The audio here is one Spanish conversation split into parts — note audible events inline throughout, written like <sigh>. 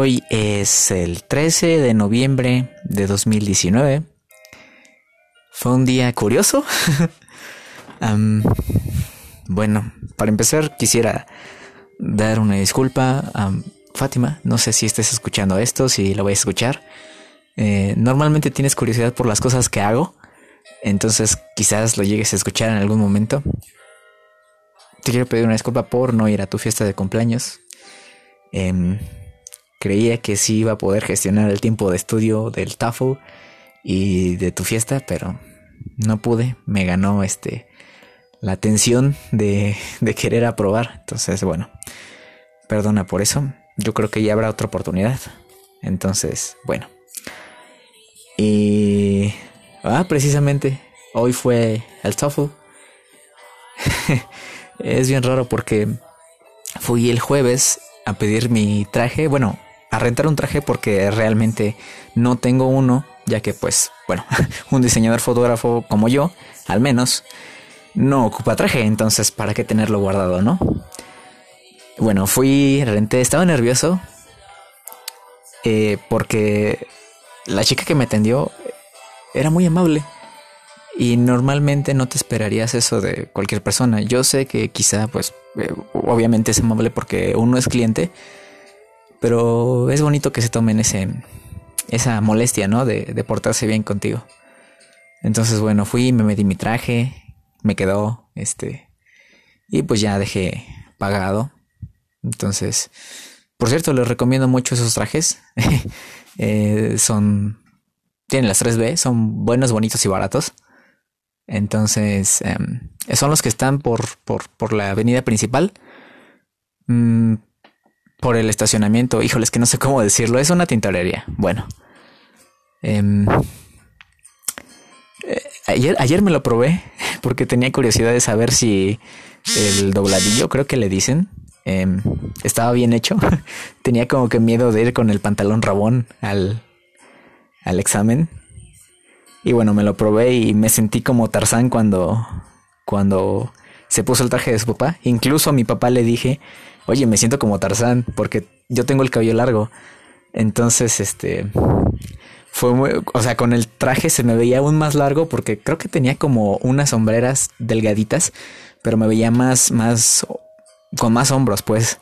Hoy es el 13 de noviembre de 2019. Fue un día curioso. <laughs> bueno, para empezar quisiera dar una disculpa a Fátima. No sé si estés escuchando esto, si lo voy a escuchar. Eh, normalmente tienes curiosidad por las cosas que hago. Entonces quizás lo llegues a escuchar en algún momento. Te quiero pedir una disculpa por no ir a tu fiesta de cumpleaños. Em, creía que sí iba a poder gestionar el tiempo de estudio del TOEFL y de tu fiesta, pero no pude. Me ganó este la tensión de, de querer aprobar. Entonces, bueno, perdona por eso. Yo creo que ya habrá otra oportunidad. Entonces, bueno. Y... Ah, precisamente, hoy fue el TOEFL. <laughs> es bien raro porque fui el jueves a pedir mi traje. Bueno, a rentar un traje porque realmente no tengo uno, ya que pues, bueno, <laughs> un diseñador fotógrafo como yo, al menos, no ocupa traje, entonces ¿para qué tenerlo guardado, no? Bueno, fui, renté, estaba nervioso eh, porque la chica que me atendió era muy amable y normalmente no te esperarías eso de cualquier persona. Yo sé que quizá pues eh, obviamente es amable porque uno es cliente, pero es bonito que se tomen ese, esa molestia, ¿no? De, de portarse bien contigo. Entonces, bueno, fui, me metí mi traje, me quedó, este, y pues ya dejé pagado. Entonces, por cierto, les recomiendo mucho esos trajes. <laughs> Eh, son, tienen las 3B, son buenos, bonitos y baratos. Entonces, em, son los que están por, por, por la avenida principal. Mm, por el estacionamiento. Híjoles, que no sé cómo decirlo. Es una tintorería. Bueno. Em, eh, ayer, ayer me lo probé <laughs> porque tenía curiosidad de saber si el dobladillo, creo que le dicen, em, estaba bien hecho. <laughs> tenía como que miedo de ir con el pantalón rabón al, al examen. Y bueno, me lo probé y me sentí como Tarzán cuando, cuando se puso el traje de su papá. Incluso a mi papá le dije, oye, me siento como Tarzán porque yo tengo el cabello largo. Entonces, este, fue muy, o sea, con el traje se me veía aún más largo porque creo que tenía como unas sombreras delgaditas, pero me veía más, más, con más hombros, pues.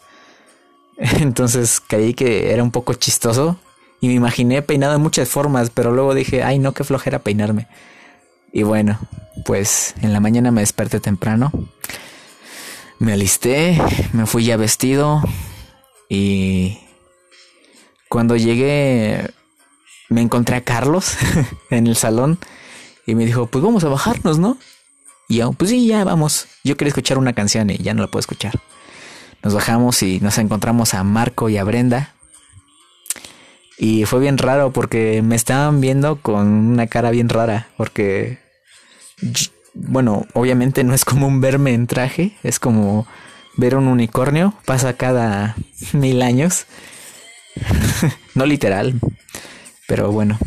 <laughs> Entonces caí que era un poco chistoso y me imaginé peinado de muchas formas, pero luego dije, ay, no, qué flojera peinarme. Y bueno, pues en la mañana me desperté temprano me alisté, me fui ya vestido y cuando llegué me encontré a Carlos <laughs> en el salón y me dijo, pues vamos a bajarnos, ¿no? Y yo, pues sí, ya vamos. Yo quería escuchar una canción y ya no la puedo escuchar. Nos bajamos y nos encontramos a Marco y a Brenda. Y fue bien raro porque me estaban viendo con una cara bien rara porque bueno, obviamente no es común verme en traje, es como ver un unicornio, pasa cada mil años. <laughs> no literal, pero bueno.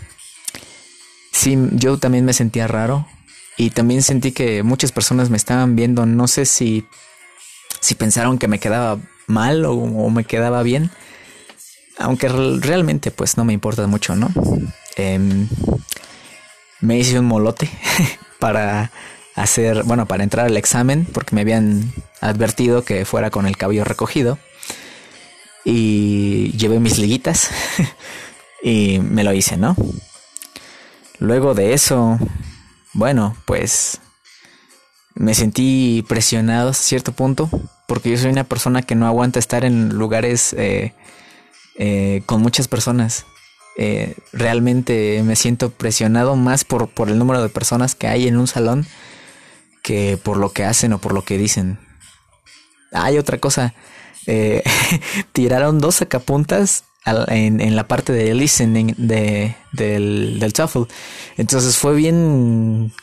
Sí, yo también me sentía raro y también sentí que muchas personas me estaban viendo, no sé si si pensaron que me quedaba mal o, me quedaba bien, aunque realmente pues no me importa mucho, ¿no? Em, me hice un molote <laughs> para hacer, bueno, para entrar al examen, porque me habían advertido que fuera con el cabello recogido. Y llevé mis liguitas <laughs> y me lo hice, ¿no? Luego de eso, bueno, pues me sentí presionado a cierto punto, porque yo soy una persona que no aguanta estar en lugares eh, eh, con muchas personas. Eh, realmente me siento presionado más por, por el número de personas que hay en un salón que por lo que hacen o por lo que dicen. Hay otra cosa. Eh, <laughs> tiraron dos sacapuntas en, en, la parte de listening de, del, del TOEFL. Entonces fue bien.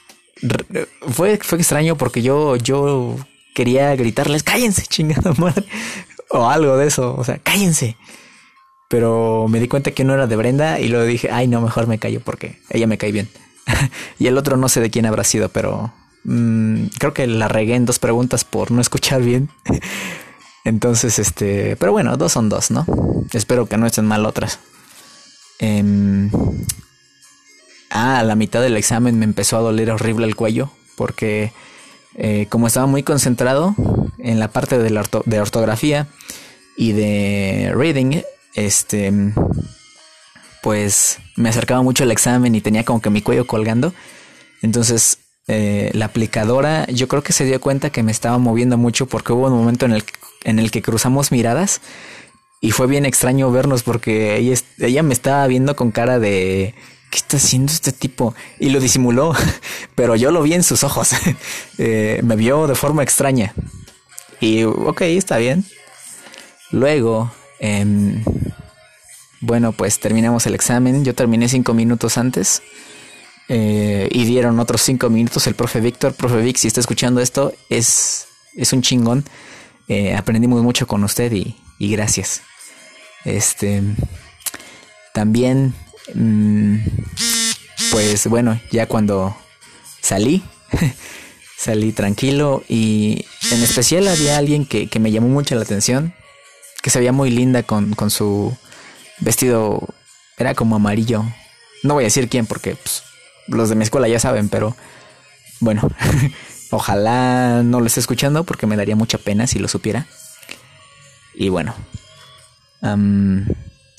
Fue, fue extraño porque yo, yo quería gritarles: cállense, chingada madre. <laughs> O algo de eso. O sea, cállense. Pero me di cuenta que no era de Brenda y luego dije: ay, no, mejor me callo porque ella me cae bien. <laughs> y el otro no sé de quién habrá sido, pero Mm, creo que la regué en dos preguntas por no escuchar bien. <laughs> Entonces, este, pero bueno, dos son dos, ¿no? Espero que no estén mal otras. Em, ah, a la mitad del examen me empezó a doler horrible el cuello porque eh, como estaba muy concentrado en la parte de, la de ortografía y de reading, este, pues me acercaba mucho el examen y tenía como que mi cuello colgando. Entonces eh, la aplicadora yo creo que se dio cuenta que me estaba moviendo mucho porque hubo un momento en el, en el que cruzamos miradas y fue bien extraño vernos porque ella, me estaba viendo con cara de ¿qué está haciendo este tipo? Y lo disimuló, <laughs> pero yo lo vi en sus ojos. <laughs> Eh, me vio de forma extraña. Y ok, está bien. Luego, em, bueno, pues terminamos el examen. Yo terminé cinco minutos antes. Eh, y dieron otros cinco minutos el profe Víctor. Profe Vic, si está escuchando esto, es, es un chingón. Eh, aprendimos mucho con usted y, y gracias. Este también Mm, pues bueno, ya cuando salí, <laughs> salí tranquilo y en especial había alguien que, me llamó mucho la atención, que se veía muy linda con, con su vestido, era como amarillo. No voy a decir quién porque pues, los de mi escuela ya saben, pero bueno, <laughs> ojalá no lo esté escuchando porque me daría mucha pena si lo supiera. Y bueno,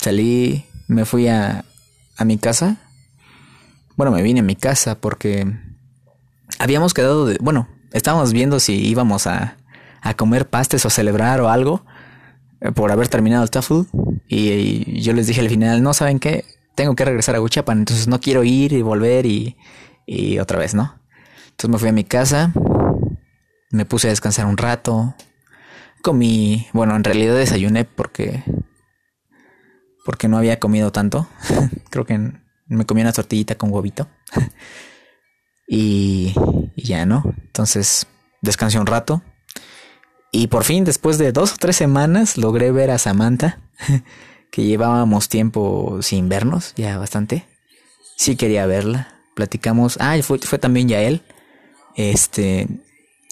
salí, me fui a, a mi casa. Bueno, me vine a mi casa porque habíamos quedado de... Bueno, estábamos viendo si íbamos a, a comer pastes o celebrar o algo eh, por haber terminado el TOEFL. Y, yo les dije al final, no, ¿saben qué? Tengo que regresar a Huichapan, entonces no quiero ir y volver y, y otra vez, ¿no? Entonces me fui a mi casa, me puse a descansar un rato, comí, bueno, en realidad desayuné porque porque no había comido tanto. <laughs> Creo que me comí una tortillita con huevito. <laughs> y, ya, ¿no? Entonces descansé un rato. Y por fin, después de dos o tres semanas, logré ver a Samantha, <laughs> que llevábamos tiempo sin vernos, ya bastante. Sí quería verla. Platicamos. Ah, fue, fue también ya él. Este.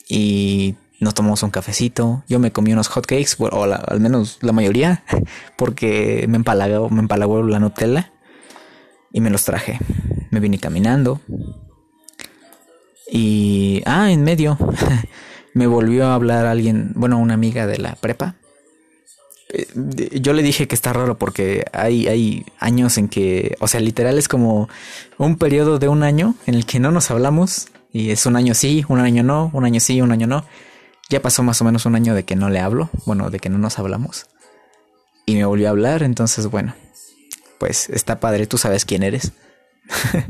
Y nos tomamos un cafecito, yo me comí unos hotcakes, o al menos la mayoría, <laughs> porque me empalagó, me empalagó la Nutella y me los traje. Me vine caminando y ah, en medio <laughs> me volvió a hablar alguien, bueno, una amiga de la prepa. Eh, yo le dije que está raro porque hay, hay años en que, o sea, literal es como un periodo de un año en el que no nos hablamos y es un año sí, un año no, un año sí, un año no. Ya pasó más o menos un año de que no le hablo, bueno, de que no nos hablamos. Y me volvió a hablar, entonces bueno, pues está padre, tú sabes quién eres. <laughs>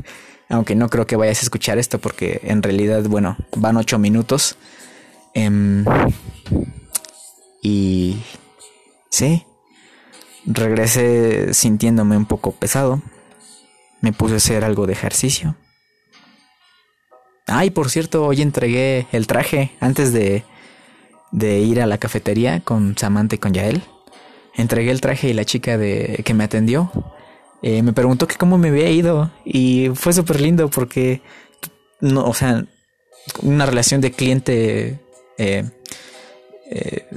Aunque no creo que vayas a escuchar esto porque en realidad, bueno, van ocho minutos. Em, y sí, regresé sintiéndome un poco pesado. Me puse a hacer algo de ejercicio. Ay, por cierto, hoy entregué el traje antes de, de ir a la cafetería con Samantha y con Yael. Entregué el traje y la chica de, que me atendió eh, me preguntó que cómo me había ido y fue súper lindo porque, no, o sea, una relación de cliente, eh, eh,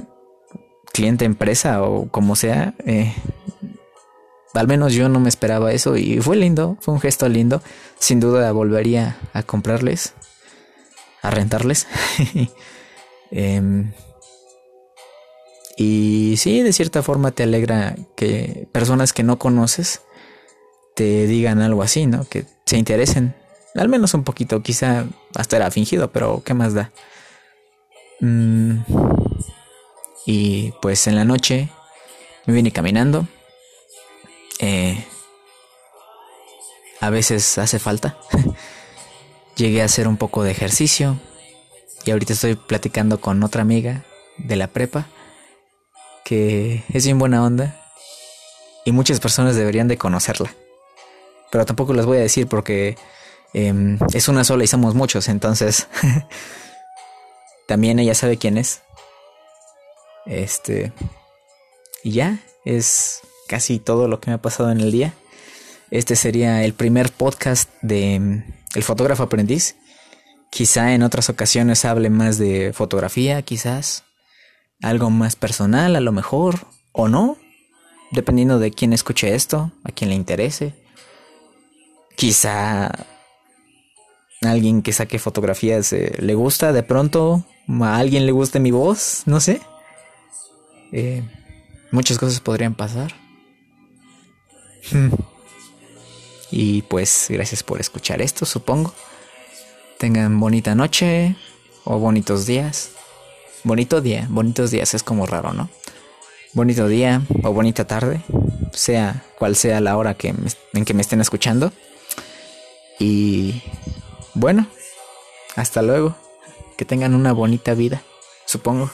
cliente empresa o como sea, al menos yo no me esperaba eso y fue lindo, fue un gesto lindo. Sin duda volvería a comprarles, a rentarles. <laughs> Em, y sí, de cierta forma te alegra que personas que no conoces te digan algo así, ¿no? Que se interesen. Al menos un poquito, quizá hasta era fingido, pero ¿qué más da? Mm, y pues en la noche me vine caminando. Eh, a veces hace falta. <laughs> Llegué a hacer un poco de ejercicio. Y ahorita estoy platicando con otra amiga de la prepa. Que es bien buena onda. Y muchas personas deberían de conocerla pero tampoco les voy a decir porque em, es una sola y somos muchos, entonces <laughs> también ella sabe quién es. Este, y ya, es casi todo lo que me ha pasado en el día. Este sería el primer podcast de em, El fotógrafo aprendiz. Quizá en otras ocasiones hable más de fotografía, quizás. algo más personal a lo mejor, o no, dependiendo de quién escuche esto, a quién le interese. Quizá alguien que saque fotografías eh, le gusta de pronto, a alguien le guste mi voz, no sé. Eh, muchas cosas podrían pasar. <laughs> Y pues gracias por escuchar esto, supongo. Tengan bonita noche o bonitos días. Bonito día, bonitos días, es como raro, ¿no? Bonito día o bonita tarde, sea cual sea la hora que en que me estén escuchando. Y bueno, hasta luego. Que tengan una bonita vida, supongo.